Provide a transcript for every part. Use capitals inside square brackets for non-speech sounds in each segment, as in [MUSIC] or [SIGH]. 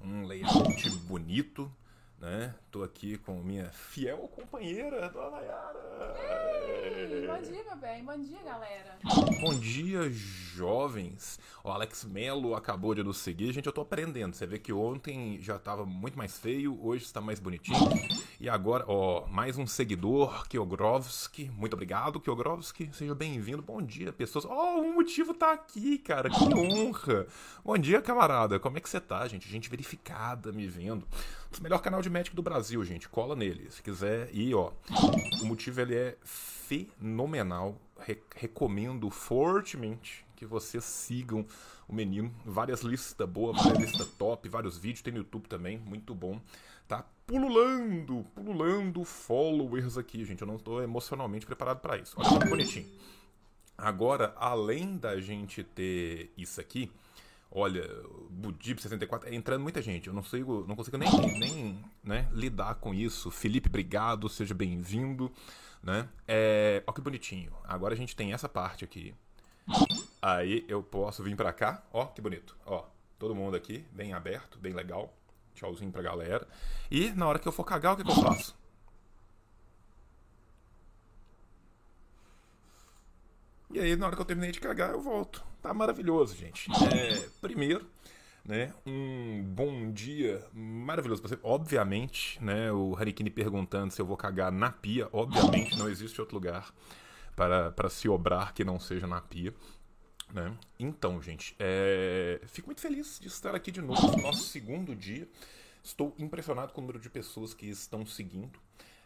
um layout bonito, né? Tô aqui com minha fiel companheira, Dona Nayara. Bom dia, meu bem. Bom dia, galera. Bom dia, jovens. O Alex Melo acabou de nos seguir. Gente, eu tô aprendendo. Você vê que ontem já tava muito mais feio, hoje está mais bonitinho. E agora, ó, mais um seguidor, Kiogrovski. Muito obrigado, Kiogrovski. Seja bem-vindo. Bom dia, pessoas. Ó, oh, o motivo tá aqui, cara. Que honra. Bom dia, camarada. Como é que você tá, gente? Gente verificada me vendo. Melhor canal de Magic do Brasil, gente. Cola nele, se quiser. E, ó, o motivo ele é fenomenal. Re recomendo fortemente que vocês sigam o menino. Várias listas boas, várias listas top, vários vídeos, tem no YouTube também, muito bom. Tá pululando, pululando followers aqui, gente. Eu não estou emocionalmente preparado para isso. Olha que bonitinho. Agora, além da gente ter isso aqui, olha, Budip 64, é entrando muita gente. Eu não consigo, não consigo nem, [LAUGHS] nem né, lidar com isso. Felipe, obrigado, seja bem-vindo. Né? É, ó que bonitinho. Agora a gente tem essa parte aqui. Aí eu posso vir pra cá. Ó, que bonito. Ó, todo mundo aqui, bem aberto, bem legal. Tchauzinho pra galera. E na hora que eu for cagar, o que, que eu faço? E aí, na hora que eu terminei de cagar, eu volto. Tá maravilhoso, gente. É, primeiro, né, um bom dia maravilhoso pra você. Obviamente, né, o Harikini perguntando se eu vou cagar na pia. Obviamente, não existe outro lugar para, para se obrar que não seja na pia. Né? Então, gente, é... fico muito feliz de estar aqui de novo no nosso segundo dia. Estou impressionado com o número de pessoas que estão seguindo.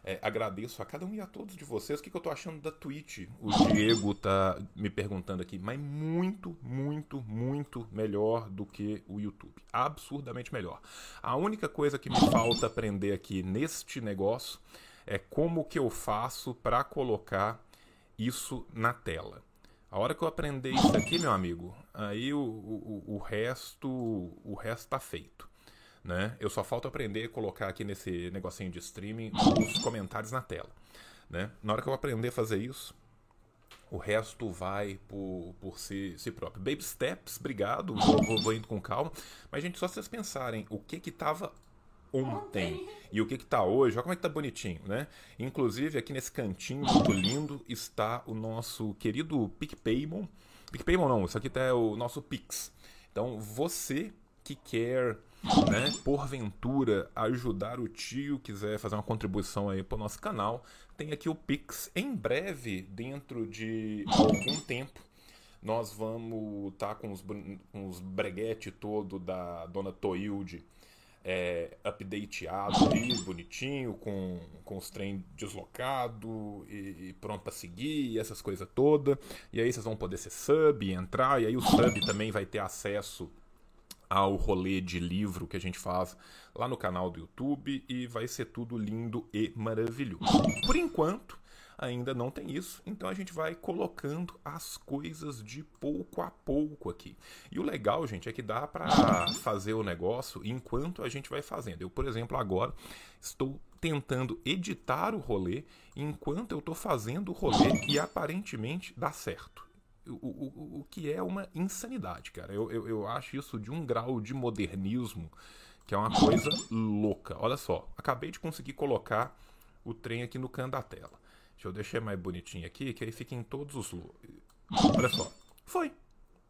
É, agradeço a cada um e a todos de vocês. O que, que eu estou achando da Twitch? O Diego tá me perguntando aqui, mas muito, muito, muito melhor do que o YouTube. Absurdamente melhor. A única coisa que me falta aprender aqui neste negócio é como que eu faço para colocar isso na tela. A hora que eu aprender isso aqui, meu amigo, aí o, o, o resto o resto tá feito. Né? Eu só falta aprender a colocar aqui nesse negocinho de streaming os comentários na tela. Né? Na hora que eu aprender a fazer isso, o resto vai por, por si, si próprio. Baby steps, obrigado, vou, vou, indo com calma. Mas, gente, só vocês pensarem o que que tava ontem. E o que que tá hoje, olha como é que tá bonitinho, né? Inclusive, aqui nesse cantinho muito lindo está o nosso querido PicPaymon. PicPaymon não, isso aqui tá é o nosso Pix. Então, você que quer, né, porventura, ajudar o tio, quiser fazer uma contribuição aí pro nosso canal, tem aqui o Pix. Em breve, dentro de algum tempo, nós vamos estar tá com os, com os todo da dona Toilde é, updateado bonitinho, com, com os trem deslocado e, e pronto para seguir, e essas coisas todas. E aí vocês vão poder ser sub entrar, e aí o sub também vai ter acesso ao rolê de livro que a gente faz lá no canal do YouTube e vai ser tudo lindo e maravilhoso. Por enquanto, ainda não tem isso, então a gente vai colocando as coisas de pouco a pouco aqui. E o legal, gente, é que dá para fazer o negócio enquanto a gente vai fazendo. Eu, por exemplo, agora estou tentando editar o rolê enquanto eu estou fazendo o rolê e aparentemente dá certo. O, o, o, que é uma insanidade, cara. Eu, eu, eu acho isso de um grau de modernismo que é uma coisa louca. Olha só, acabei de conseguir colocar o trem aqui no canto da tela. Deixa eu deixar mais bonitinho aqui, que aí fica em todos os. Olha só. Foi.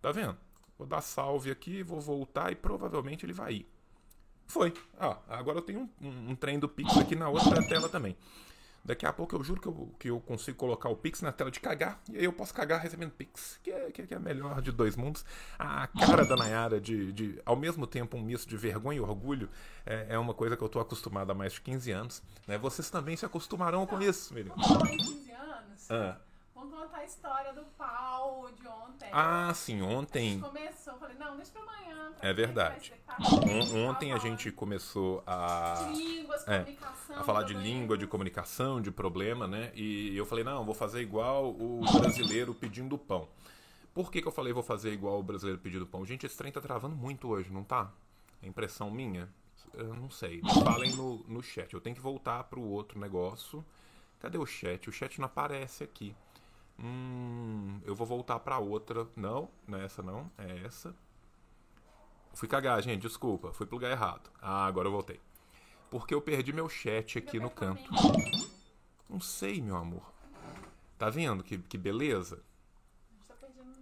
Tá vendo? Vou dar salve aqui, vou voltar e provavelmente ele vai ir. Foi. Ah, agora eu tenho um, um, um trem do Pix aqui na outra tela também. Daqui a pouco eu juro que eu, que eu consigo colocar o Pix na tela de cagar. E aí eu posso cagar recebendo Pix. Que é, que é a melhor de dois mundos. A cara da Nayara de, de ao mesmo tempo, um misto de vergonha e orgulho é, é uma coisa que eu tô acostumado há mais de 15 anos. Né? Vocês também se acostumarão com isso, menino. 15 anos? Ah. Vamos contar a história do pau de ontem. Ah, sim, ontem. A gente começou, falei, não, deixa pra amanhã. Pra é verdade. ontem a gente começou a. De línguas, é, comunicação. A falar de língua, de comunicação, de problema, né? E eu falei, não, vou fazer igual o [LAUGHS] brasileiro pedindo pão. Por que, que eu falei vou fazer igual o brasileiro pedindo pão? Gente, esse trem tá travando muito hoje, não tá? É impressão minha? Eu não sei. Falem no, no chat. Eu tenho que voltar pro outro negócio. Cadê o chat? O chat não aparece aqui. Hum, eu vou voltar para outra. Não, não é essa não, é essa. Fui cagar, gente, desculpa. Fui pro lugar errado. Ah, agora eu voltei. Porque eu perdi meu chat aqui no canto. Não sei, meu amor. Tá vendo que, que beleza?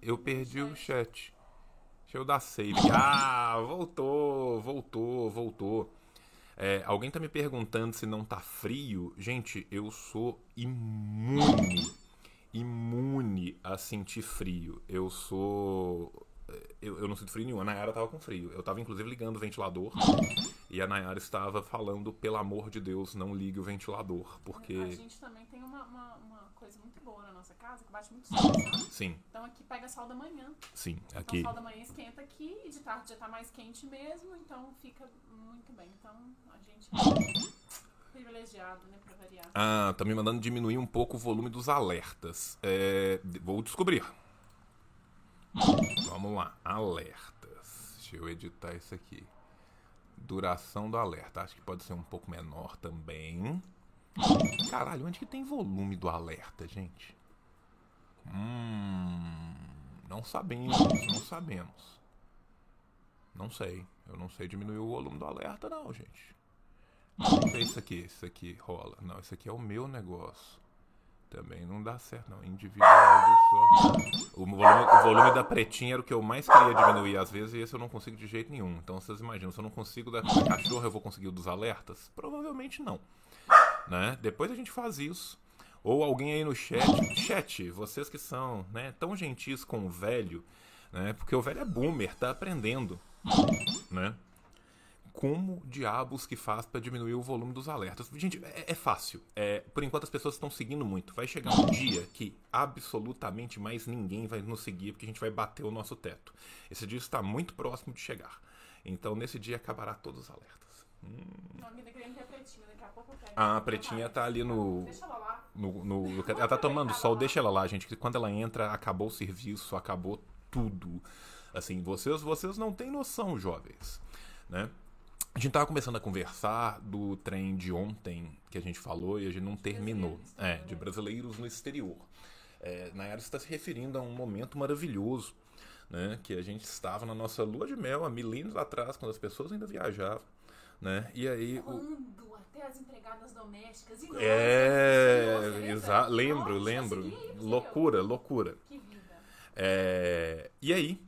Eu perdi o chat. Deixa eu dar save. Ah, voltou, voltou, voltou. É, alguém tá me perguntando se não tá frio. Gente, eu sou imune. Imune a sentir frio. Eu sou eu, eu não sinto frio nenhum. A Nayara tava com frio. Eu tava inclusive ligando o ventilador. E a Nayara estava falando, pelo amor de Deus, não ligue o ventilador. Porque. A gente também tem uma, uma, uma coisa muito boa na nossa casa, que bate muito sol? Sim. Então aqui pega sol da manhã. Sim, então, aqui. Então, sol da manhã esquenta aqui e de tarde já tá mais quente mesmo, então fica muito bem. Então a gente privilegiado, né, pra variar. Ah, tá me mandando diminuir um pouco o volume dos alertas. É, vou descobrir. Vamos lá, alertas. Deixa eu editar isso aqui. Duração do alerta. Acho que pode ser um pouco menor também. Caralho, onde que tem volume do alerta, gente? Hum, não sabemos, não sabemos. Não sei. Eu não sei diminuir o volume do alerta, não, gente. Isso aqui. Isso aqui rola. Não, isso aqui é o meu negócio. Também não dá certo, não. Individual só. O volume, o volume, da pretinha era o que eu mais queria diminuir às vezes, e esse eu não consigo de jeito nenhum. Então vocês imaginam, se eu não consigo da cachorra, eu vou conseguir o dos alertas? Provavelmente não. Né? Depois a gente faz isso. Ou alguém aí no chat, chat, vocês que são né, tão gentis com o velho, né? Porque o velho é boomer, tá aprendendo. Né? Como diabos que faz para diminuir o volume dos alertas. Gente, é, é fácil. É, por enquanto as pessoas estão seguindo muito. Vai chegar um dia que absolutamente mais ninguém vai nos seguir porque a gente vai bater o nosso teto. Esse dia está muito próximo de chegar. Então nesse dia acabará todos os alertas. Hum. Ah, a pretinha tá ali no. Deixa ela lá. No, no, no, ela tá tomando sol, deixa ela lá, gente. Que quando ela entra, acabou o serviço, acabou tudo. Assim, vocês, vocês não têm noção, jovens, né? A gente tava começando a conversar do trem de ontem que a gente falou e a gente não terminou. É, de brasileiros no exterior. É, Nayara está se referindo a um momento maravilhoso, né? Que a gente estava na nossa lua de mel há milênios atrás, quando as pessoas ainda viajavam. Né? E aí. Quando o... até as empregadas domésticas. E é, exato. Lembro, Nossa, lembro. Loucura, loucura. Que vida. É, e aí,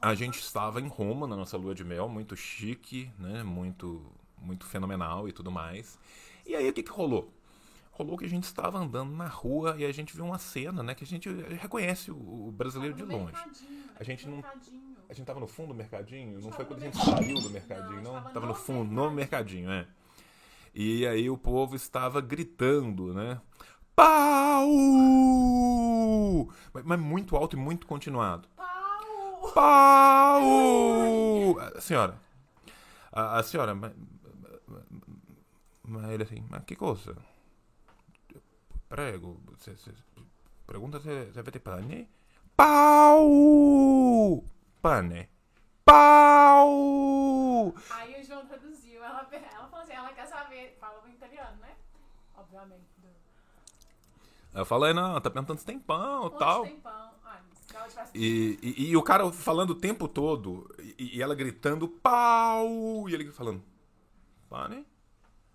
a gente estava em Roma na nossa lua de mel, muito chique, né? Muito, muito fenomenal e tudo mais. E aí o que, que rolou? Rolou que a gente estava andando na rua e a gente viu uma cena, né? Que a gente reconhece o brasileiro de longe. A gente não. A gente tava no fundo do mercadinho? Não foi quando a gente saiu do mercadinho, não? Tava no fundo, no mercadinho, é. E aí o povo estava gritando, né? Pau! Mas muito alto e muito continuado. Pau! A senhora. A, a senhora, mas, mas ele assim, mas que coisa? Prego, se, se, pergunta se, se avete pane. Pau! Pane. Pau! Aí o João traduziu, ela, ela falou assim, ela quer saber, fala em italiano, né? Obviamente. Eu falei, não, tá perguntando se tem pão e tal. Tem pão. E, e, e, o cara falando o tempo todo, e, e, ela gritando pau, e ele falando pane,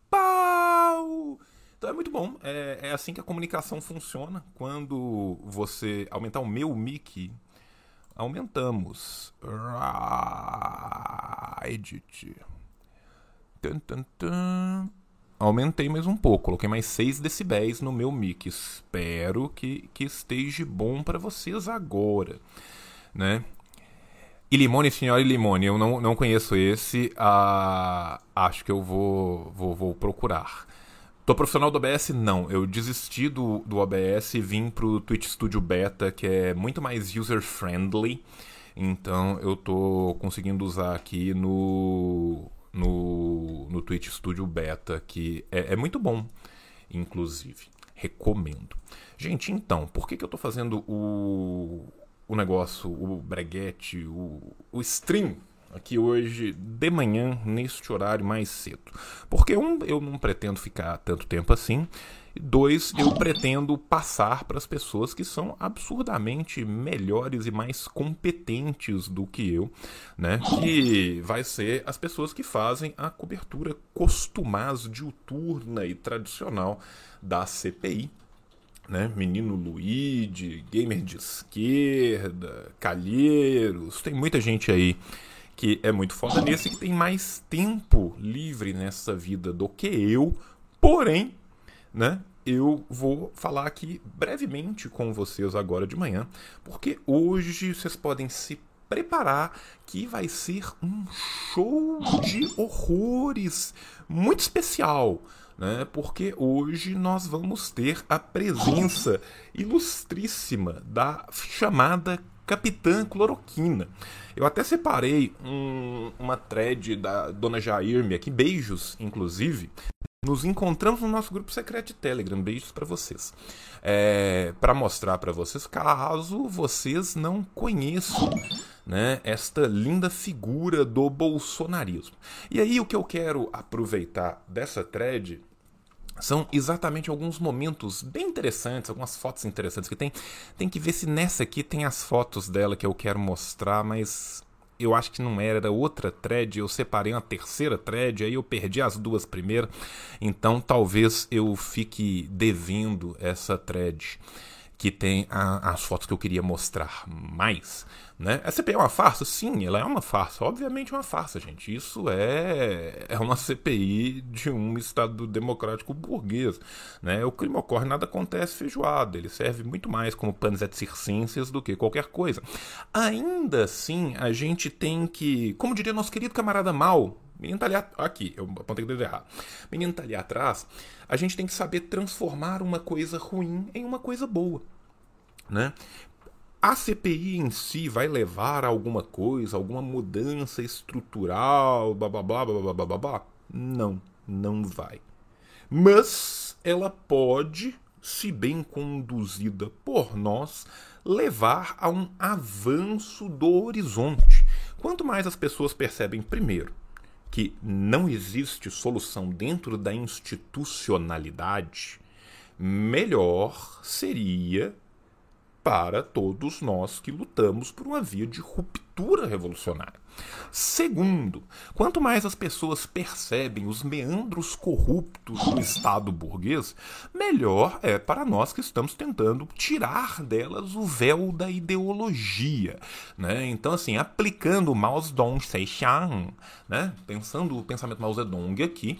pau. Então é muito bom. É, é assim que a comunicação funciona. Quando você aumentar o meu mic, aumentamos. Edit. Tum, tum, tum aumentei mais um pouco, coloquei mais 6 decibéis no meu mic. Espero que, que esteja bom para vocês agora, né? E Limone, Senhora e Limone, eu não, não conheço esse, ah, acho que eu vou, vou, vou procurar. Tô profissional do OBS? Não. Eu desisti do, do OBS e vim pro Twitch Studio Beta, que é muito mais user-friendly. Então eu tô conseguindo usar aqui no no, no Twitch Studio Beta, que é, é muito bom, inclusive. Recomendo. Gente, então, por que, que eu tô fazendo o, o negócio, o breguete, o, o stream aqui hoje de manhã, neste horário mais cedo? Porque um, eu não pretendo ficar tanto tempo assim. Dois, eu pretendo passar para as pessoas que são absurdamente melhores e mais competentes do que eu, né? Que vai ser as pessoas que fazem a cobertura costumaz, diuturna e tradicional da CPI. Né? Menino Luigi, gamer de esquerda, Calheiros, tem muita gente aí que é muito foda nesse que tem mais tempo livre nessa vida do que eu, porém né? Eu vou falar aqui brevemente com vocês agora de manhã, porque hoje vocês podem se preparar que vai ser um show de horrores muito especial. Né? Porque hoje nós vamos ter a presença ilustríssima da chamada Capitã Cloroquina. Eu até separei um, uma thread da dona Jairme aqui, beijos, inclusive, nos encontramos no nosso grupo secreto de Telegram. Beijos para vocês. É, para mostrar para vocês, caso vocês não conheçam né, esta linda figura do bolsonarismo. E aí o que eu quero aproveitar dessa thread são exatamente alguns momentos bem interessantes, algumas fotos interessantes que tem. Tem que ver se nessa aqui tem as fotos dela que eu quero mostrar, mas eu acho que não era, era outra thread, eu separei uma terceira thread, aí eu perdi as duas primeiras, então talvez eu fique devendo essa thread que tem a, as fotos que eu queria mostrar mais. Né? A CPI é uma farsa? Sim, ela é uma farsa. Obviamente é uma farsa, gente. Isso é, é uma CPI de um Estado democrático burguês. Né? O crime ocorre, nada acontece feijoada. Ele serve muito mais como panis et circenses do que qualquer coisa. Ainda assim, a gente tem que, como diria nosso querido camarada Mal, menino tá ali aqui, eu apontei o dedo errado. Menino tá ali atrás, a gente tem que saber transformar uma coisa ruim em uma coisa boa. Né? a CPI em si vai levar a alguma coisa, alguma mudança estrutural, blá blá blá blá blá blá blá? Não, não vai. Mas ela pode, se bem conduzida por nós, levar a um avanço do horizonte. Quanto mais as pessoas percebem, primeiro, que não existe solução dentro da institucionalidade, melhor seria para todos nós que lutamos por uma via de ruptura revolucionária. Segundo, quanto mais as pessoas percebem os meandros corruptos do Estado burguês, melhor é para nós que estamos tentando tirar delas o véu da ideologia. Né? Então, assim, aplicando Mao Zedong né? pensando o pensamento Mao Zedong aqui,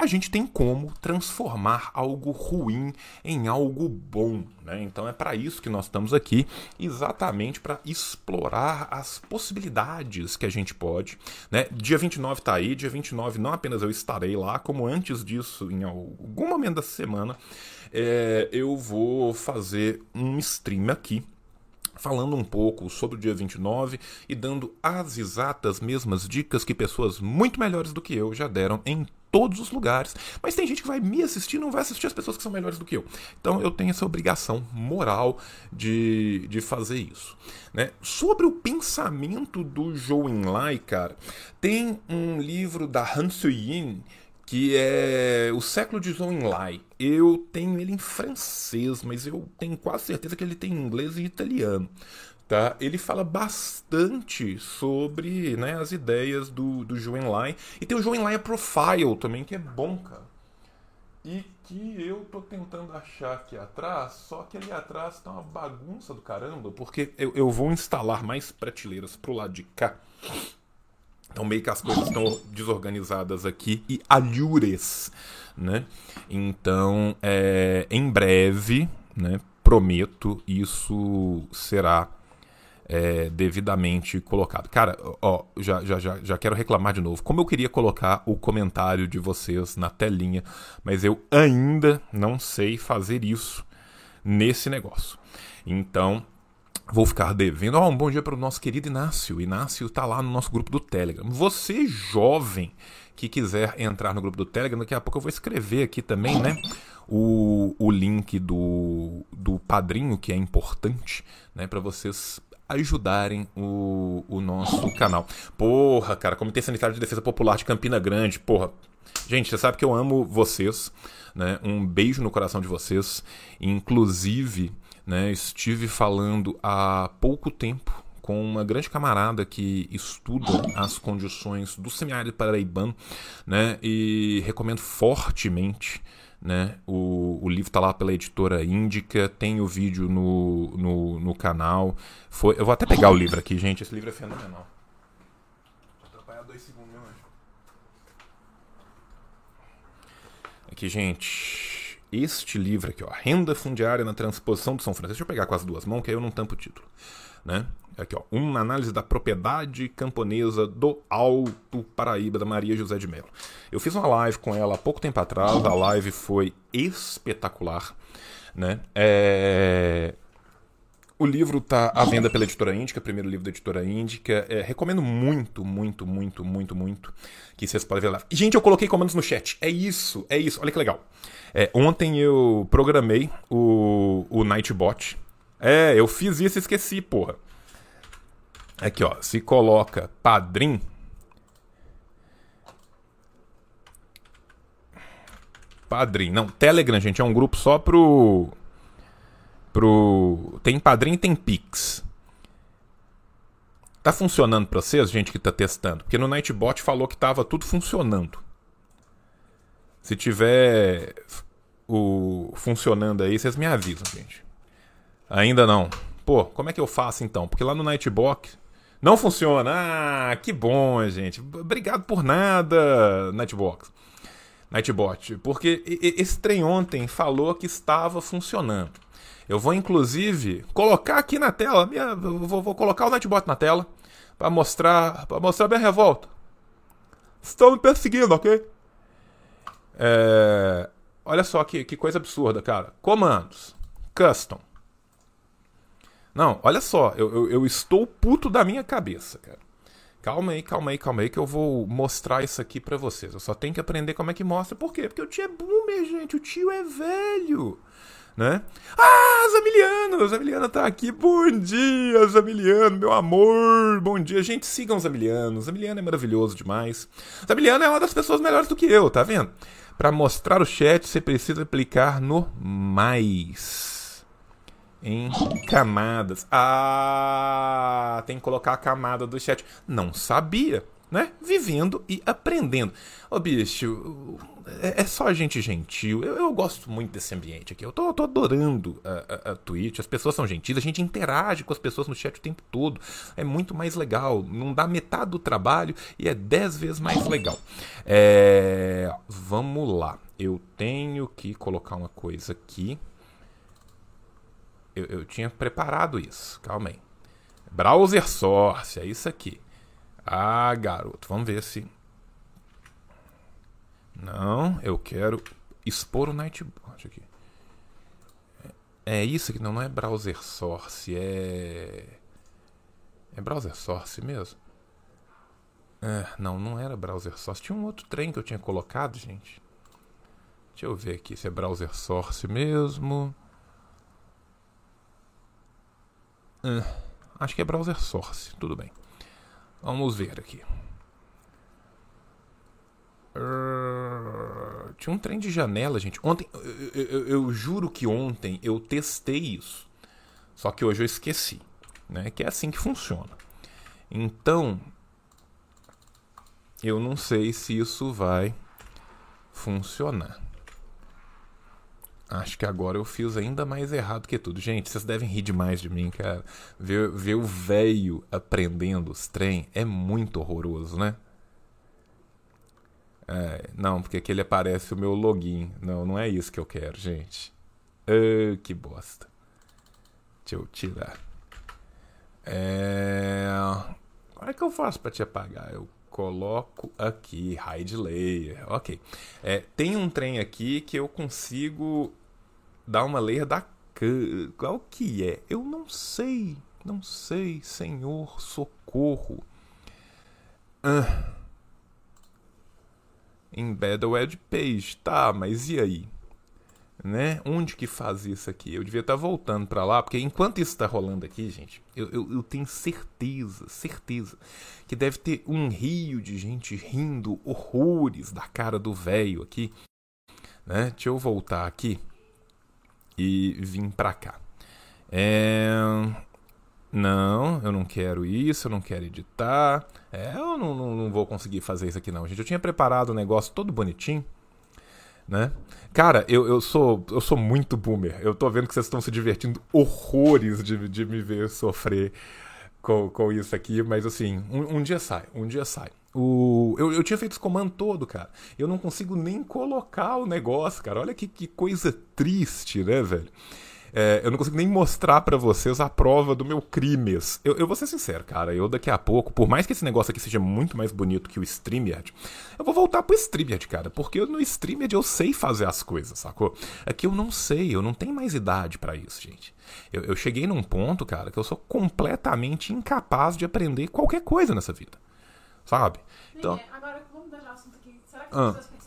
a gente tem como transformar algo ruim em algo bom. Né? Então é para isso que nós estamos aqui, exatamente para explorar as possibilidades que a gente pode. Né? Dia 29 está aí, dia 29 não apenas eu estarei lá, como antes disso, em algum momento da semana, é, eu vou fazer um stream aqui falando um pouco sobre o dia 29 e dando as exatas mesmas dicas que pessoas muito melhores do que eu já deram em todos os lugares. Mas tem gente que vai me assistir e não vai assistir as pessoas que são melhores do que eu. Então eu tenho essa obrigação moral de, de fazer isso. Né? Sobre o pensamento do Zhou Enlai, cara, tem um livro da Han Suyin que é O Século de Zhou Enlai. Eu tenho ele em francês, mas eu tenho quase certeza que ele tem em inglês e italiano. Tá? Ele fala bastante sobre né, as ideias do, do Enlai. E tem o Enlai Profile também, que é bom, cara. E que eu tô tentando achar aqui atrás, só que ali atrás tá uma bagunça do caramba, porque eu, eu vou instalar mais prateleiras pro lado de cá. Então meio que as coisas estão desorganizadas aqui e alhures, né? Então, é, em breve, né, prometo, isso será é, devidamente colocado. Cara, ó, já, já, já, já quero reclamar de novo. Como eu queria colocar o comentário de vocês na telinha, mas eu ainda não sei fazer isso nesse negócio. Então, Vou ficar devendo. Oh, um bom dia para o nosso querido Inácio. Inácio está lá no nosso grupo do Telegram. Você, jovem, que quiser entrar no grupo do Telegram, daqui a pouco eu vou escrever aqui também, né? O, o link do, do padrinho, que é importante, né? Para vocês ajudarem o, o nosso canal. Porra, cara, Comitê Sanitário de Defesa Popular de Campina Grande, porra, Gente, você sabe que eu amo vocês, né? Um beijo no coração de vocês. Inclusive, né, estive falando há pouco tempo com uma grande camarada que estuda as condições do semiárido paraibano, né? E recomendo fortemente né? O, o livro está lá pela editora Índica, tem o vídeo no, no, no, canal. Foi, eu vou até pegar o livro aqui, gente. Esse livro é fenomenal. Vou atrapalhar dois segundos, meu anjo. Aqui, gente. Este livro aqui, ó. Renda Fundiária na Transposição do São Francisco. Deixa eu pegar com as duas mãos, que aí eu não tampo o título. Né? Aqui, ó, uma análise da propriedade camponesa do Alto Paraíba, da Maria José de Mello. Eu fiz uma live com ela há pouco tempo atrás, a live foi espetacular. Né? É... O livro está à venda pela editora Índica, primeiro livro da editora Índica. É, recomendo muito, muito, muito, muito, muito que vocês podem ver lá. Gente, eu coloquei comandos no chat. É isso, é isso. Olha que legal. É, ontem eu programei o, o Nightbot. É, eu fiz isso e esqueci, porra. Aqui, ó. Se coloca padrim. Padrim. Não, Telegram, gente, é um grupo só pro. Pro. Tem padrim e tem Pix. Tá funcionando pra vocês, gente que tá testando? Porque no Nightbot falou que tava tudo funcionando. Se tiver o funcionando aí, vocês me avisam, gente. Ainda não. Pô, como é que eu faço então? Porque lá no Nightbox não funciona. Ah, que bom, gente. Obrigado por nada, Nightbox. Nightbot. Porque esse trem ontem falou que estava funcionando. Eu vou, inclusive, colocar aqui na tela. Minha, vou, vou colocar o Nightbot na tela. para mostrar, pra mostrar minha revolta. Estão me perseguindo, ok? É, olha só que, que coisa absurda, cara. Comandos. Custom. Não, olha só, eu, eu, eu, estou puto da minha cabeça, cara. Calma aí, calma aí, calma aí, que eu vou mostrar isso aqui para vocês. Eu só tenho que aprender como é que mostra. Por quê? Porque o tio é boomer, gente. O tio é velho. Né? Ah, Zamiliano! Zamiliano tá aqui. Bom dia, Zamiliano, meu amor. Bom dia. Gente, sigam Zamiliano. Zamiliano é maravilhoso demais. Zamiliano é uma das pessoas melhores do que eu, tá vendo? Para mostrar o chat, você precisa clicar no mais em camadas. Ah, tem que colocar a camada do chat. Não sabia, né? Vivendo e aprendendo. Ô, bicho, é, é só gente gentil. Eu, eu, gosto muito desse ambiente aqui. Eu tô, tô adorando a, a, a, Twitch. As pessoas são gentis, a gente interage com as pessoas no chat o tempo todo. É muito mais legal. Não dá metade do trabalho e é dez vezes mais legal. É, vamos lá. Eu tenho que colocar uma coisa aqui. Eu, eu tinha preparado isso. Calma aí. Browser Source, é isso aqui. Ah, garoto, vamos ver se. Não, eu quero expor o Nightbot aqui. É, é isso aqui, não, não é Browser Source, é. É Browser Source mesmo? É, não, não era Browser Source. Tinha um outro trem que eu tinha colocado, gente. Deixa eu ver aqui se é Browser Source mesmo. Uh, acho que é browser source, tudo bem. Vamos ver aqui. Uh, tinha um trem de janela, gente. Ontem, eu, eu, eu, juro que ontem eu testei isso. Só que hoje eu esqueci. Né? Que é assim que funciona. Então, eu não sei se isso vai funcionar. Acho que agora eu fiz ainda mais errado que tudo. Gente, vocês devem rir demais de mim, cara. Ver, ver o velho aprendendo os trem é muito horroroso, né? É, não, porque aqui ele aparece o meu login. Não, não é isso que eu quero, gente. Que bosta. Deixa eu tirar. É... Como é que eu faço para te apagar? Eu coloco aqui, hide layer, ok. É, tem um trem aqui que eu consigo dar uma layer da qual que é? Eu não sei, não sei, Senhor, socorro. Ah. Embed a web page, tá, mas e aí? né? Onde que faz isso aqui? Eu devia estar voltando para lá, porque enquanto isso está rolando aqui, gente, eu, eu, eu, tenho certeza, certeza, que deve ter um rio de gente rindo horrores da cara do velho aqui, né? Deixa eu voltar aqui e vir para cá. É... Não, eu não quero isso, eu não quero editar. É, eu não, não, não vou conseguir fazer isso aqui não, gente. Eu tinha preparado o um negócio todo bonitinho né? Cara, eu, eu, sou, eu sou muito boomer. Eu tô vendo que vocês estão se divertindo horrores de, de me ver sofrer com, com isso aqui, mas assim, um, um dia sai, um dia sai. O, eu, eu tinha feito esse comando todo, cara. Eu não consigo nem colocar o negócio, cara. Olha que, que coisa triste, né, velho? É, eu não consigo nem mostrar para vocês a prova do meu crimes. Eu, eu vou ser sincero, cara. Eu daqui a pouco, por mais que esse negócio aqui seja muito mais bonito que o StreamYard, eu vou voltar pro StreamYard, cara. Porque no StreamYard eu sei fazer as coisas, sacou? Aqui eu não sei, eu não tenho mais idade para isso, gente. Eu, eu cheguei num ponto, cara, que eu sou completamente incapaz de aprender qualquer coisa nessa vida. Sabe? Então, agora vamos dar assunto aqui. Será que as ah. pessoas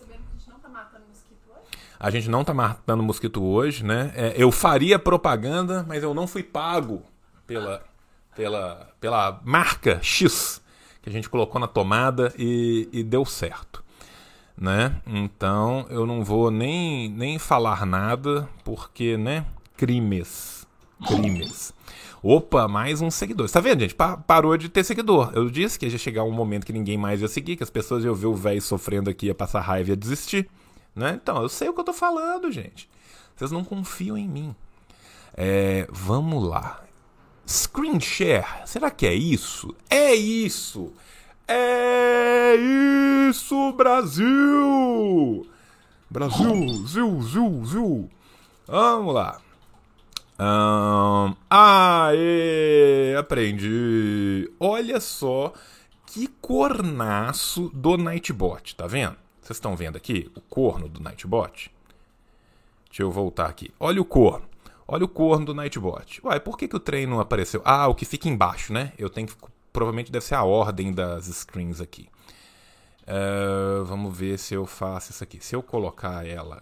a gente não tá matando mosquito hoje, né? É, eu faria propaganda, mas eu não fui pago pela, pela, pela marca X que a gente colocou na tomada e, e deu certo. Né? Então eu não vou nem, nem falar nada, porque, né? Crimes. Crimes. Opa, mais um seguidor. Tá vendo, gente? Pa parou de ter seguidor. Eu disse que ia chegar um momento que ninguém mais ia seguir, que as pessoas iam ver o velho sofrendo aqui, ia passar raiva e ia desistir. Né? Então, eu sei o que eu tô falando, gente. Vocês não confiam em mim. É, vamos lá. Screen share, será que é isso? É isso! É isso, Brasil! Brasil, zil, zil, zil. Vamos lá. Um, aê, aprendi. Olha só que cornaço do Nightbot, tá vendo? Vocês estão vendo aqui o corno do Nightbot? Deixa eu voltar aqui. Olha o corno. Olha o corno do Nightbot. Uai, por que, que o trem não apareceu? Ah, o que fica embaixo, né? Eu tenho que. Provavelmente deve ser a ordem das screens aqui. Uh, vamos ver se eu faço isso aqui. Se eu colocar ela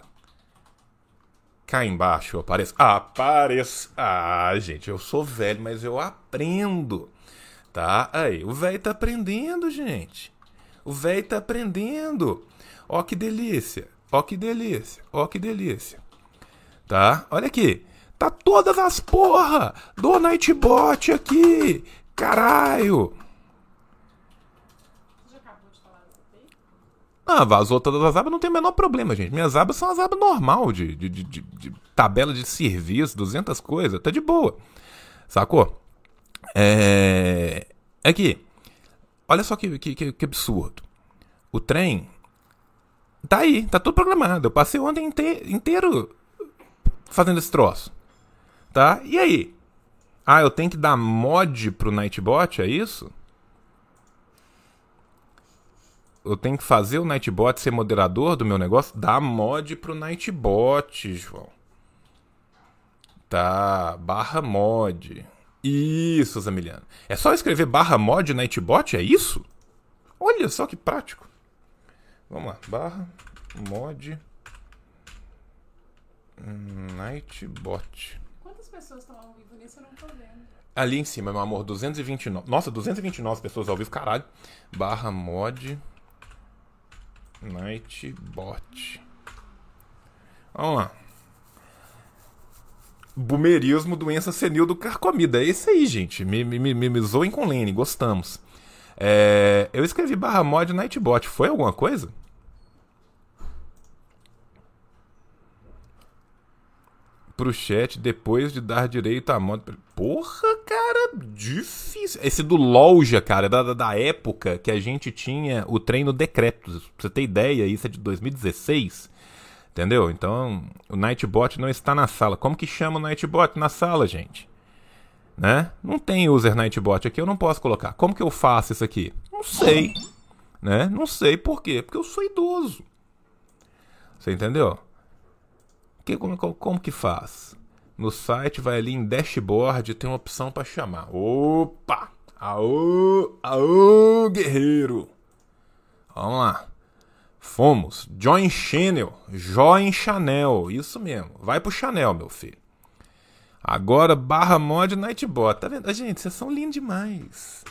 cá embaixo, apareço. Apareço. Ah, gente, eu sou velho, mas eu aprendo. Tá? Aí, o velho tá aprendendo, gente. O velho tá aprendendo. Ó que delícia. Ó que delícia. Ó que delícia. Tá? Olha aqui. Tá todas as porra do Nightbot aqui. Caralho. Ah, vazou todas as abas, não tem o menor problema, gente. Minhas abas são as abas normal, de, de, de, de tabela de serviço, 200 coisas, tá de boa. Sacou? É. Aqui. Olha só que, que, que absurdo. O trem Tá aí, tá tudo programado. Eu passei ontem inte inteiro fazendo esse troço. Tá? E aí? Ah, eu tenho que dar mod pro Nightbot, é isso? Eu tenho que fazer o Nightbot ser moderador do meu negócio? Dá mod pro Nightbot, João. Tá, barra mod. Isso, Zamiliano. É só escrever barra mod Nightbot, é isso? Olha só que prático. Vamos lá, barra mod Nightbot. Quantas pessoas estão ao vivo nisso? Eu não tô vendo. Ali em cima, meu amor, 229. Nossa, 229 pessoas ao vivo, caralho. Barra mod Nightbot. Vamos lá. Boomerismo, doença senil do carcomida. É isso aí, gente. Me, me, me, me zoem com Lene, gostamos. É, eu escrevi barra mod Nightbot. Foi alguma coisa? Pro chat depois de dar direito à moda. Porra, cara, difícil. Esse do Loja, cara, da, da época que a gente tinha o treino decrépito. Pra você ter ideia, isso é de 2016. Entendeu? Então, o Nightbot não está na sala. Como que chama o Nightbot na sala, gente? Né? Não tem user Nightbot aqui, eu não posso colocar. Como que eu faço isso aqui? Não sei. Né? Não sei por quê. Porque eu sou idoso. Você entendeu? Que, como, como que faz? No site vai ali em dashboard tem uma opção para chamar. Opa! Aô! Aô, guerreiro! Vamos lá. Fomos. Join Channel. Join Chanel. Isso mesmo. Vai pro Chanel, meu filho. Agora, barra mod Nightbot. Tá vendo? Gente, vocês são lindos demais.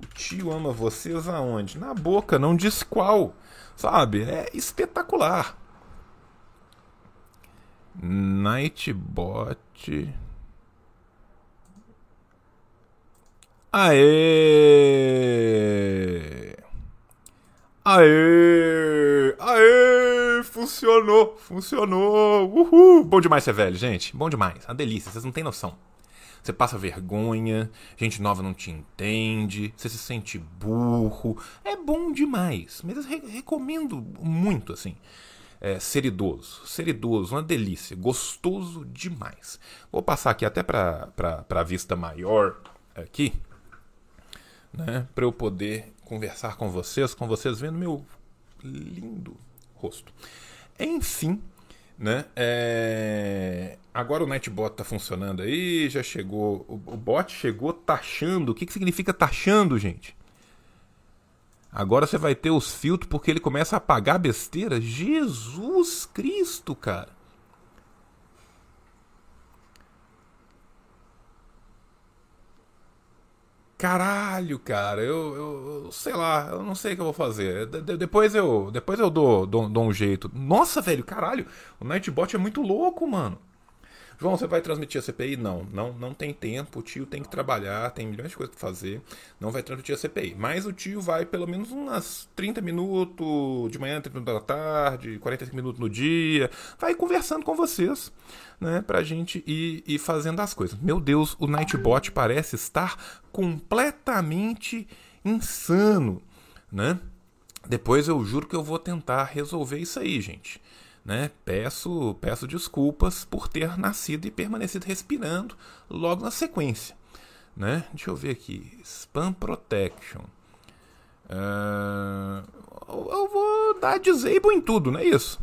O tio ama vocês aonde? Na boca, não diz qual. Sabe? É espetacular. Nightbot. Aê! Aê! Aê! Funcionou! Funcionou! Uhul! Bom demais ser velho, gente. Bom demais. Uma delícia, vocês não têm noção. Você passa vergonha, gente nova não te entende, você se sente burro. É bom demais. Mas eu re recomendo muito, assim. É, ser idoso. Ser idoso, uma delícia. Gostoso demais. Vou passar aqui até para a vista maior aqui né, para eu poder conversar com vocês, com vocês vendo meu lindo rosto. Enfim, né? É... Agora o Nightbot está funcionando aí, já chegou. O, o bot chegou taxando. O que, que significa taxando, gente? Agora você vai ter os filtros porque ele começa a apagar besteira. Jesus Cristo, cara. Caralho, cara, eu, eu, sei lá, eu não sei o que eu vou fazer. De, depois eu, depois eu dou, dou, dou um jeito. Nossa, velho, caralho, o Nightbot é muito louco, mano. João, você vai transmitir a CPI? Não, não, não tem tempo. O tio tem que trabalhar, tem milhões de coisas para fazer. Não vai transmitir a CPI. Mas o tio vai pelo menos umas 30 minutos de manhã, 30 minutos da tarde, 45 minutos no dia. Vai conversando com vocês, né? Pra gente ir, ir fazendo as coisas. Meu Deus, o Nightbot parece estar completamente insano, né? Depois eu juro que eu vou tentar resolver isso aí, gente né? Peço, peço desculpas por ter nascido e permanecido respirando logo na sequência. Né? Deixa eu ver aqui. Spam Protection. Uh, eu vou dar disable em tudo, não é isso?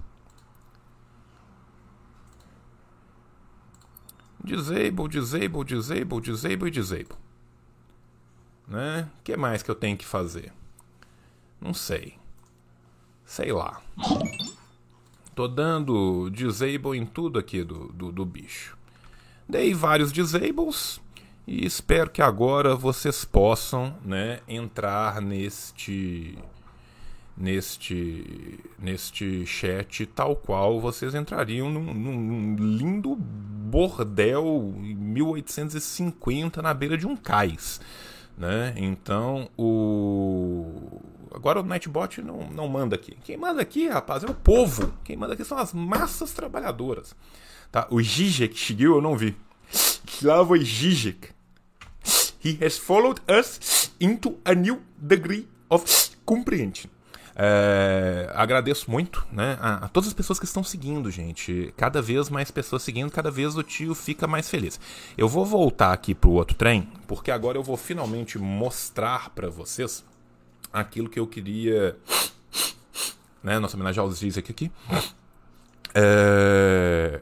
Disable, disable, disable, disable e disable. Né? O que mais que eu tenho que fazer? Não sei. Sei lá. Tô dando disable em tudo aqui do, do, do bicho. Dei vários disables e espero que agora vocês possam né, entrar neste neste neste chat tal qual vocês entrariam num, num, lindo bordel 1850 na beira de um cais né então o Agora o Nightbot não, não manda aqui. Quem manda aqui, rapaz, é o povo. Quem manda aqui são as massas trabalhadoras. Tá? O Zizek seguiu, eu não vi. Slavoj Zizek. He has followed us into a new degree of comprehension. É, agradeço muito né, a, a, todas as pessoas que estão seguindo, gente. Cada vez mais pessoas seguindo, cada vez o tio fica mais feliz. Eu vou voltar aqui pro outro trem, porque agora eu vou finalmente mostrar para vocês aquilo que eu queria. Né, nossa homenagem aos Zizek aqui. É...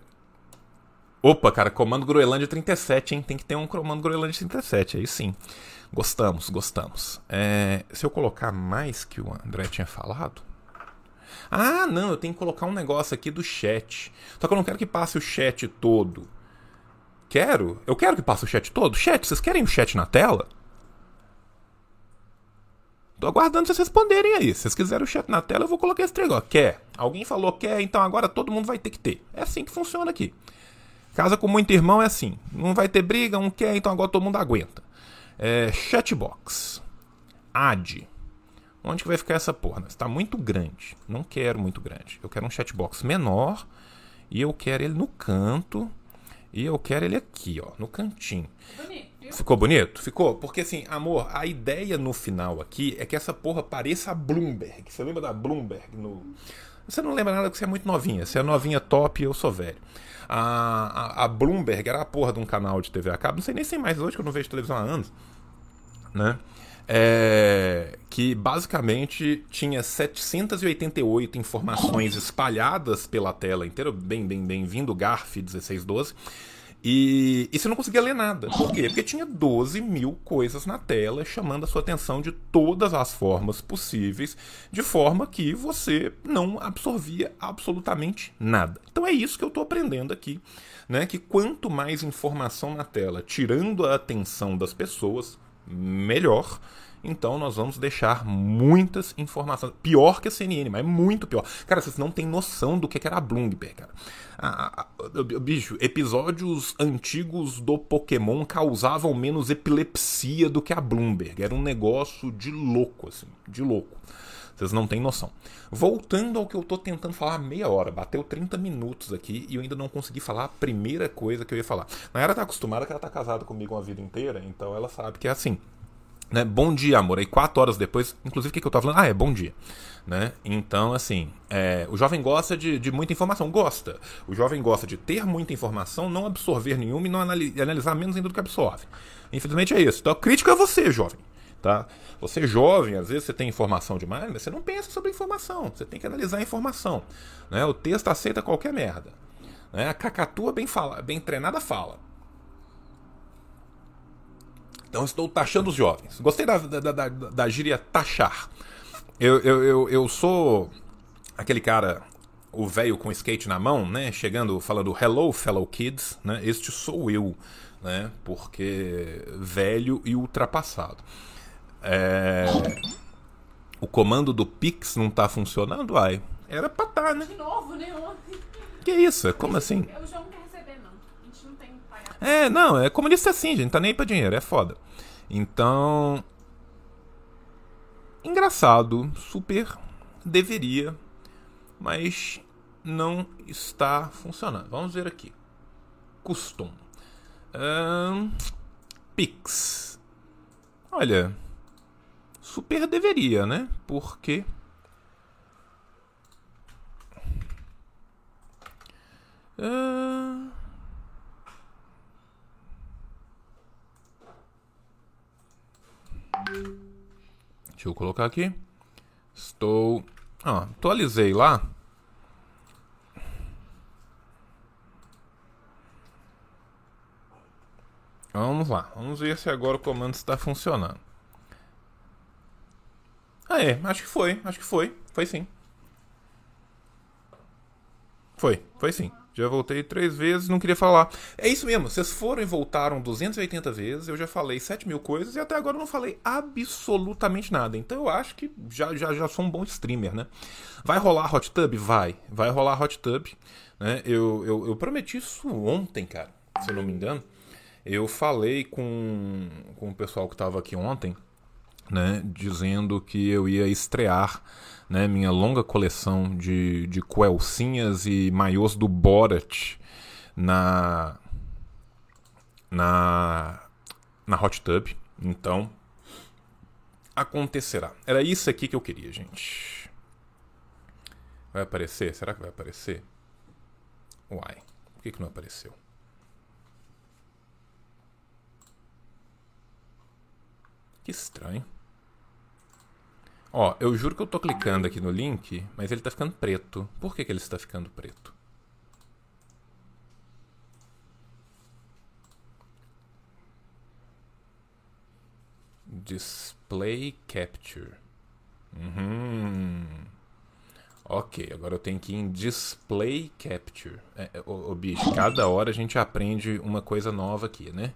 Opa, cara, comando Groenlândia 37, hein? Tem que ter um comando Groenlândia 37, aí sim. Gostamos, gostamos. É... Se eu colocar mais que o André tinha falado. Ah, não, eu tenho que colocar um negócio aqui do chat. Só que eu não quero que passe o chat todo. Quero? Eu quero que passe o chat todo. Chat, vocês querem o chat na tela? Tô aguardando vocês responderem aí. Se vocês quiserem o chat na tela, eu vou colocar esse negócio. Quer? Alguém falou quer, então agora todo mundo vai ter que ter. É assim que funciona aqui. Casa com muito irmão é assim. Não vai ter briga, um quer, então agora todo mundo aguenta. É, chatbox. Ad. Onde que vai ficar essa porra? Está muito grande. Não quero muito grande. Eu quero um chatbox menor. E eu quero ele no canto. E eu quero ele aqui, ó, no cantinho. Bonito. Ficou bonito? Ficou? Porque assim, amor, a ideia no final aqui é que essa porra pareça a Bloomberg. Você lembra da Bloomberg no. Você não lembra nada porque você é muito novinha. Você é novinha top e eu sou velho. A, a, Bloomberg era a porra de um canal de TV a cabo. Não sei nem se mais hoje que eu não vejo televisão há anos. Né? É, que basicamente tinha 788 informações espalhadas pela tela inteira. Bem, bem, bem vindo, Garf 1612 E, e você não conseguia ler nada. Por quê? Porque tinha 12 mil coisas na tela chamando a sua atenção de todas as formas possíveis, de forma que você não absorvia absolutamente nada. Então é isso que eu estou aprendendo aqui. Né? Que quanto mais informação na tela, tirando a atenção das pessoas, melhor. Então nós vamos deixar muitas informações. Pior que a CNN, mas muito pior. Cara, vocês não têm noção do que era a Bloomberg, cara. Ah, bicho, episódios antigos do Pokémon causavam menos epilepsia do que a Bloomberg. Era um negócio de louco, assim, de louco. Vocês não têm noção. Voltando ao que eu tô tentando falar meia hora, bateu 30 minutos aqui e eu ainda não consegui falar a primeira coisa que eu ia falar. Nayara tá acostumada que ela tá casada comigo uma vida inteira, então ela sabe que é assim. Né? Bom dia, amor. Aí quatro horas depois, inclusive o que, que eu tava falando? Ah, é bom dia. Né? Então, assim, é, o jovem gosta de, de, muita informação, gosta. O jovem gosta de ter muita informação, não absorver nenhuma e não analisar menos ainda do que absorve. Infelizmente é isso. Então, a crítica é você, jovem. Tá? Você jovem, às vezes você tem informação demais, mas você não pensa sobre a informação. Você tem que analisar a informação. Né? O texto aceita qualquer merda. Né? A cacatua bem, fala, bem treinada fala. Então estou taxando os jovens. Gostei da, da, da, da gíria taxar. Eu, eu, eu, eu sou aquele cara, o velho com skate na mão, né? Chegando falando hello, fellow kids, né? Este sou eu, né? Porque velho e ultrapassado. É... O comando do Pix não tá funcionando? Ai, era pra tá, né? De novo, né? Ontem. Que isso? Como assim? O João não quer receber, não. A gente não tem que pagar. É, não, é comunista assim, gente. Tá nem pra dinheiro, é foda. Então, engraçado, super deveria, mas não está funcionando. Vamos ver aqui. Custom. Um, Pix. Olha, super deveria, né? Porque uh... Deixa eu colocar aqui. Estou. Atualizei lá. Vamos lá. Vamos ver se agora o comando está funcionando. Ah, é. Acho que foi. Acho que foi. Foi sim. Foi. Foi sim. Já voltei três vezes, não queria falar. É isso mesmo, vocês foram e voltaram 280 vezes, eu já falei 7 mil coisas e até agora não falei absolutamente nada. Então eu acho que já, já, já sou um bom streamer, né? Vai rolar Hot Tub? Vai. Vai rolar Hot Tub. Né? Eu, eu, eu prometi isso ontem, cara, se eu não me engano. Eu falei com, com o pessoal que estava aqui ontem, né? Dizendo que eu ia estrear né, minha longa coleção de, de coelcinhas e maiôs do Borat na, na, na Hot Tub. Então, acontecerá. Era isso aqui que eu queria, gente. Vai aparecer? Será que vai aparecer? Uai, por que, que não apareceu? Que estranho. Ó, eu juro que eu tô clicando aqui no link, mas ele tá ficando preto. Por que, que ele está ficando preto? Display Capture. Uhum. Ok, agora eu tenho que ir em Display Capture. É, é, ô, bicho, cada hora a gente aprende uma coisa nova aqui, né?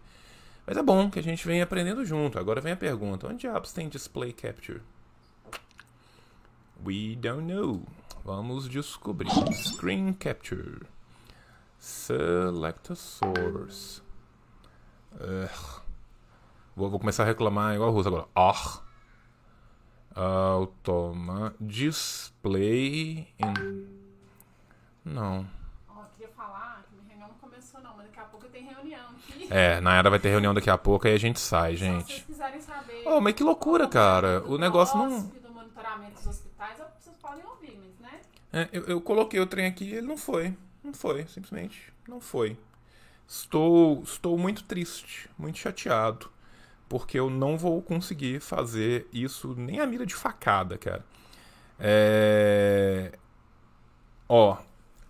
Mas é bom que a gente vem aprendendo junto. Agora vem a pergunta: onde diabos tem Display Capture? We don't know. Vamos descobrir. Screen capture. Select a source. Uh, vou, vou, começar a reclamar igual a russa agora. Ah. Automa. Display in. Não. Ó, queria falar que minha reunião não começou, não, mas daqui a pouco tem reunião aqui. É, na era vai ter reunião daqui a pouco e a gente sai, gente. Se vocês quiserem saber. Oh, mas que loucura, cara. O negócio não. Do monitoramento dos hospitais, vocês podem ouvir, mas, né? É, eu, eu coloquei o trem aqui e ele não foi. Não foi, simplesmente. Não foi. Estou, estou muito triste, muito chateado. Porque eu não vou conseguir fazer isso nem a mira de facada, cara. É... Ó,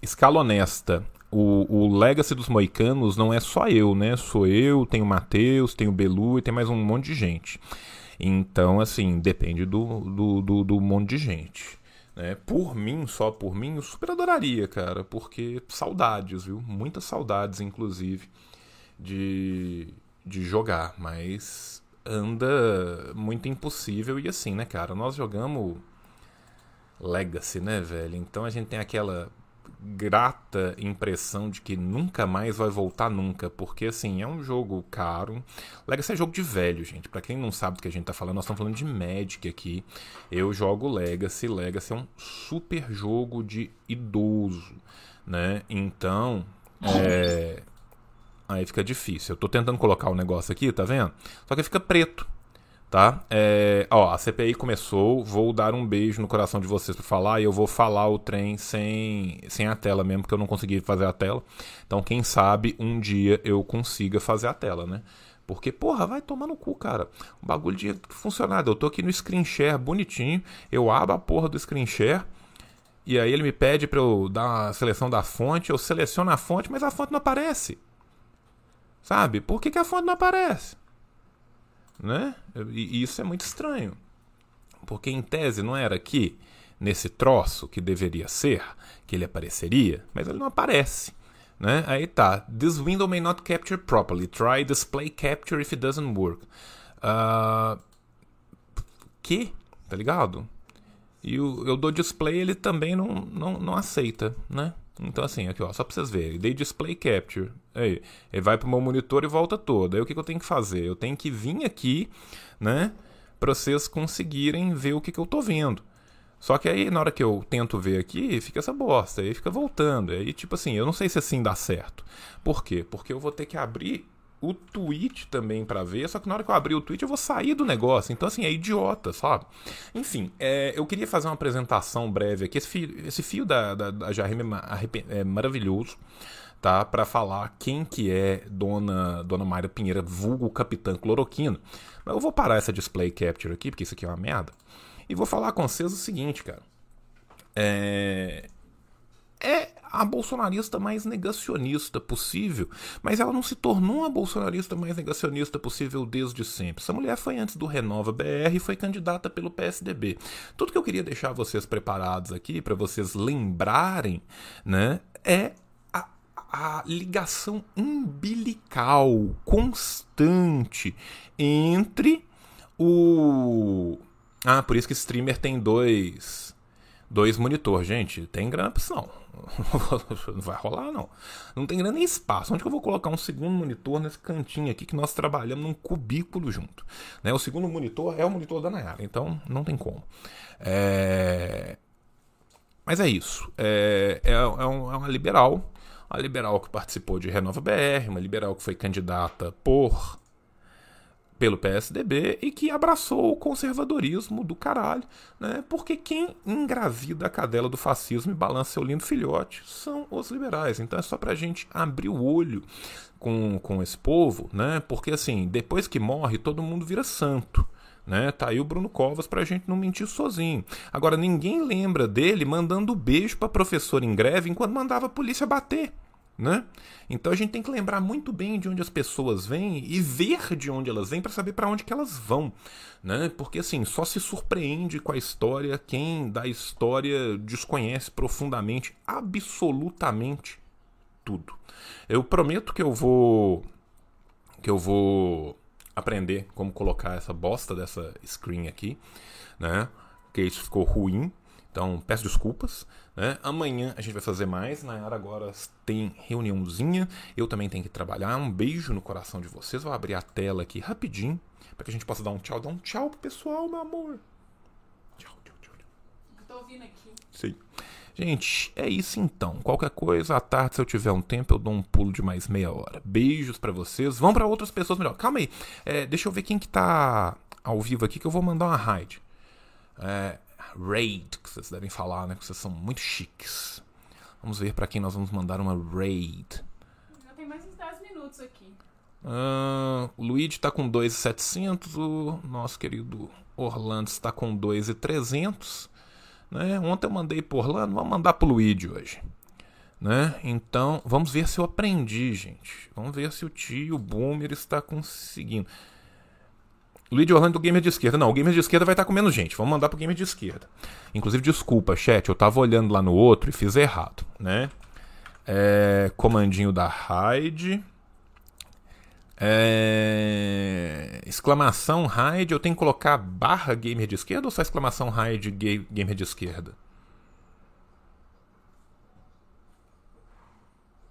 escala honesta. o, o Legacy dos Moicanos não é só eu, né? Sou eu, tem o Matheus, tem o Belu e tem mais um monte de gente. Então, assim, depende do, do, do, do monte de gente. Né? Por mim, só por mim, eu super adoraria, cara, porque saudades, viu? Muitas saudades, inclusive, de, de jogar, mas anda muito impossível e assim, né, cara? Nós jogamos Legacy, né, velho? Então a gente tem aquela grata impressão de que nunca mais vai voltar nunca, porque assim, é um jogo caro. Legacy é jogo de velho, gente. Para quem não sabe do que a gente tá falando, nós estamos falando de Magic aqui. Eu jogo Legacy, Legacy é um super jogo de idoso, né? Então, é [LAUGHS] aí fica difícil. Eu tô tentando colocar o negócio aqui, tá vendo? Só que fica preto tá? É, ó, a CPI começou, vou dar um beijo no coração de vocês para falar e eu vou falar o trem sem, sem a tela mesmo, porque eu não consegui fazer a tela. Então, quem sabe um dia eu consiga fazer a tela, né? Porque, porra, vai tomar no cu, cara. O bagulho de funcionar. Eu tô aqui no screen share bonitinho, eu abro a porra do screen share. E aí ele me pede para eu dar a seleção da fonte, eu seleciono a fonte, mas a fonte não aparece. Sabe? Por que, que a fonte não aparece? Né? E isso é muito estranho. Porque em tese não era aqui, nesse troço que deveria ser, que ele apareceria, mas ele não aparece. Né? Aí tá. This window may not capture properly. Try display capture if it doesn't work. Uh, que? Tá ligado? E o, eu dou display, ele também não, não, não aceita, né? Então, assim, aqui, ó, só pra vocês verem. Dei display capture. Aí, ele vai pro meu monitor e volta todo. Aí, o que, que eu tenho que fazer? Eu tenho que vir aqui, né? Pra vocês conseguirem ver o que, que eu tô vendo. Só que aí, na hora que eu tento ver aqui, fica essa bosta. Aí fica voltando. Aí, tipo assim, eu não sei se assim dá certo. Por quê? Porque eu vou ter que abrir o tweet também para ver, só que na hora que eu abrir o tweet eu vou sair do negócio. Então, assim, é idiota, sabe? Enfim, é, eu queria fazer uma apresentação breve aqui. Esse fio, esse fio da, da, da é, é maravilhoso, tá? Para falar quem que é Dona, Dona Mayra Pinheira, vulgo Capitã Cloroquina. Mas eu vou parar essa display capture aqui, porque isso aqui é uma merda. E vou falar com vocês o seguinte, cara. É, é a bolsonarista mais negacionista possível, mas ela não se tornou a bolsonarista mais negacionista possível desde sempre. Essa mulher foi antes do Renova BR e foi candidata pelo PSDB. Tudo que eu queria deixar vocês preparados aqui para vocês lembrarem, né, é a, ligação umbilical constante entre o ah, por isso que streamer tem dois dois monitor, gente, tem grana opção não [LAUGHS] vai rolar, não. Não tem grande espaço. Onde que eu vou colocar um segundo monitor nesse cantinho aqui que nós trabalhamos num cubículo junto? Né? O segundo monitor é o monitor da Nayara, então não tem como. É... Mas é isso. É, é, é, um, é uma liberal. Uma liberal que participou de Renova BR, uma liberal que foi candidata por pelo PSDB e que abraçou o conservadorismo do caralho, né? Porque quem engravida a cadela do fascismo e balança seu lindo filhote são os liberais. Então é só pra gente abrir o olho com, com esse povo, né? Porque assim, depois que morre, todo mundo vira santo. Né? Tá aí o Bruno Covas pra gente não mentir sozinho. Agora, ninguém lembra dele mandando beijo pra professor em greve enquanto mandava a polícia bater né? Então a gente tem que lembrar muito bem de onde as pessoas vêm e ver de onde elas vêm para saber para onde que elas vão, né? Porque assim, só se surpreende com a história quem da história desconhece profundamente absolutamente tudo. Eu prometo que eu vou que eu vou aprender como colocar essa bosta dessa screen aqui, né? Que isso ficou ruim, então, peço desculpas. Né? Amanhã a gente vai fazer mais. Nayara agora tem reuniãozinha. Eu também tenho que trabalhar. Um beijo no coração de vocês. Vou abrir a tela aqui rapidinho para que a gente possa dar um tchau. Dar um tchau pro pessoal, meu amor. Tchau, tchau, tchau. Eu tô ouvindo aqui. Sim. Gente, é isso então. Qualquer coisa, à tarde, se eu tiver um tempo, eu dou um pulo de mais meia hora. Beijos para vocês. Vão para outras pessoas melhor. Calma aí. É, deixa eu ver quem que tá ao vivo aqui que eu vou mandar uma raid. É, raid, que vocês devem falar, né? Que vocês são muito chiques. Vamos ver para quem nós vamos mandar uma raid. Já tem mais uns 10 minutos aqui. Uh, o Luigi está com 2,700. O nosso querido Orlando está com 2,300. Né? Ontem eu mandei para Orlando, vamos mandar para o Luigi hoje. Né? Então, vamos ver se eu aprendi, gente. Vamos ver se o tio Boomer está conseguindo. Luiz Orlando do gamer de esquerda. Não, o gamer de esquerda vai estar com menos gente. Vamos mandar pro gamer de esquerda. Inclusive, desculpa, chat, eu tava olhando lá no outro e fiz errado, né? É, comandinho da raid. É, exclamação raid, eu tenho que colocar barra gamer de esquerda ou só exclamação raid gamer de esquerda?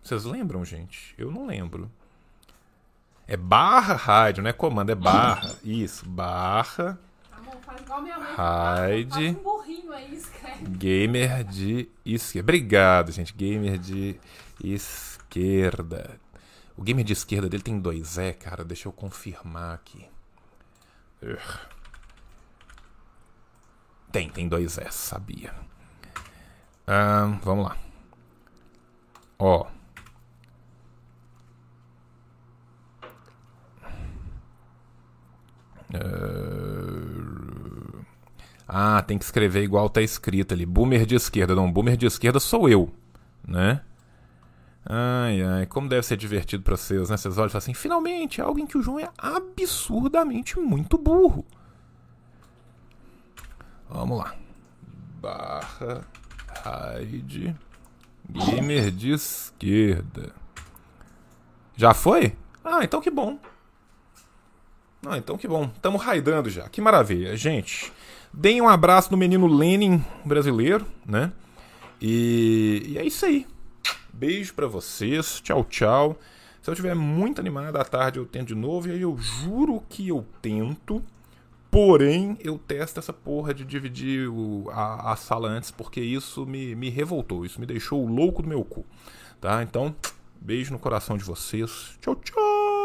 Vocês lembram, gente? Eu não lembro. É barra rádio, não é comando, é barra. Isso, barra. Amor, faz igual minha mãe. Raid. Faz um burrinho aí, escreve. Gamer de esquerda. Obrigado, gente. Gamer de esquerda. O gamer de esquerda dele tem dois E, cara. Deixa eu confirmar aqui. Urgh. Tem, tem dois S, sabia. Ah, vamos lá. Ó. Ah, tem que escrever igual tá escrito ali. Boomer de esquerda. Não, boomer de esquerda sou eu, né? Ai, ai, como deve ser divertido pra vocês, né? Vocês olham e falam assim, finalmente, algo em que o João é absurdamente muito burro. Vamos lá. Barra raid gamer de esquerda. Já foi? Ah, então que bom. Ah, então que bom. Estamos raidando já. Que maravilha. Gente, deem um abraço no menino Lenin brasileiro, né? E, e é isso aí. Beijo para vocês. Tchau, tchau. Se eu estiver muito animado à tarde, eu tento de novo. E aí eu juro que eu tento. Porém, eu testo essa porra de dividir o, a, a, sala antes, porque isso me, me revoltou. Isso me deixou louco do meu cu. Tá? Então, beijo no coração de vocês. Tchau, tchau.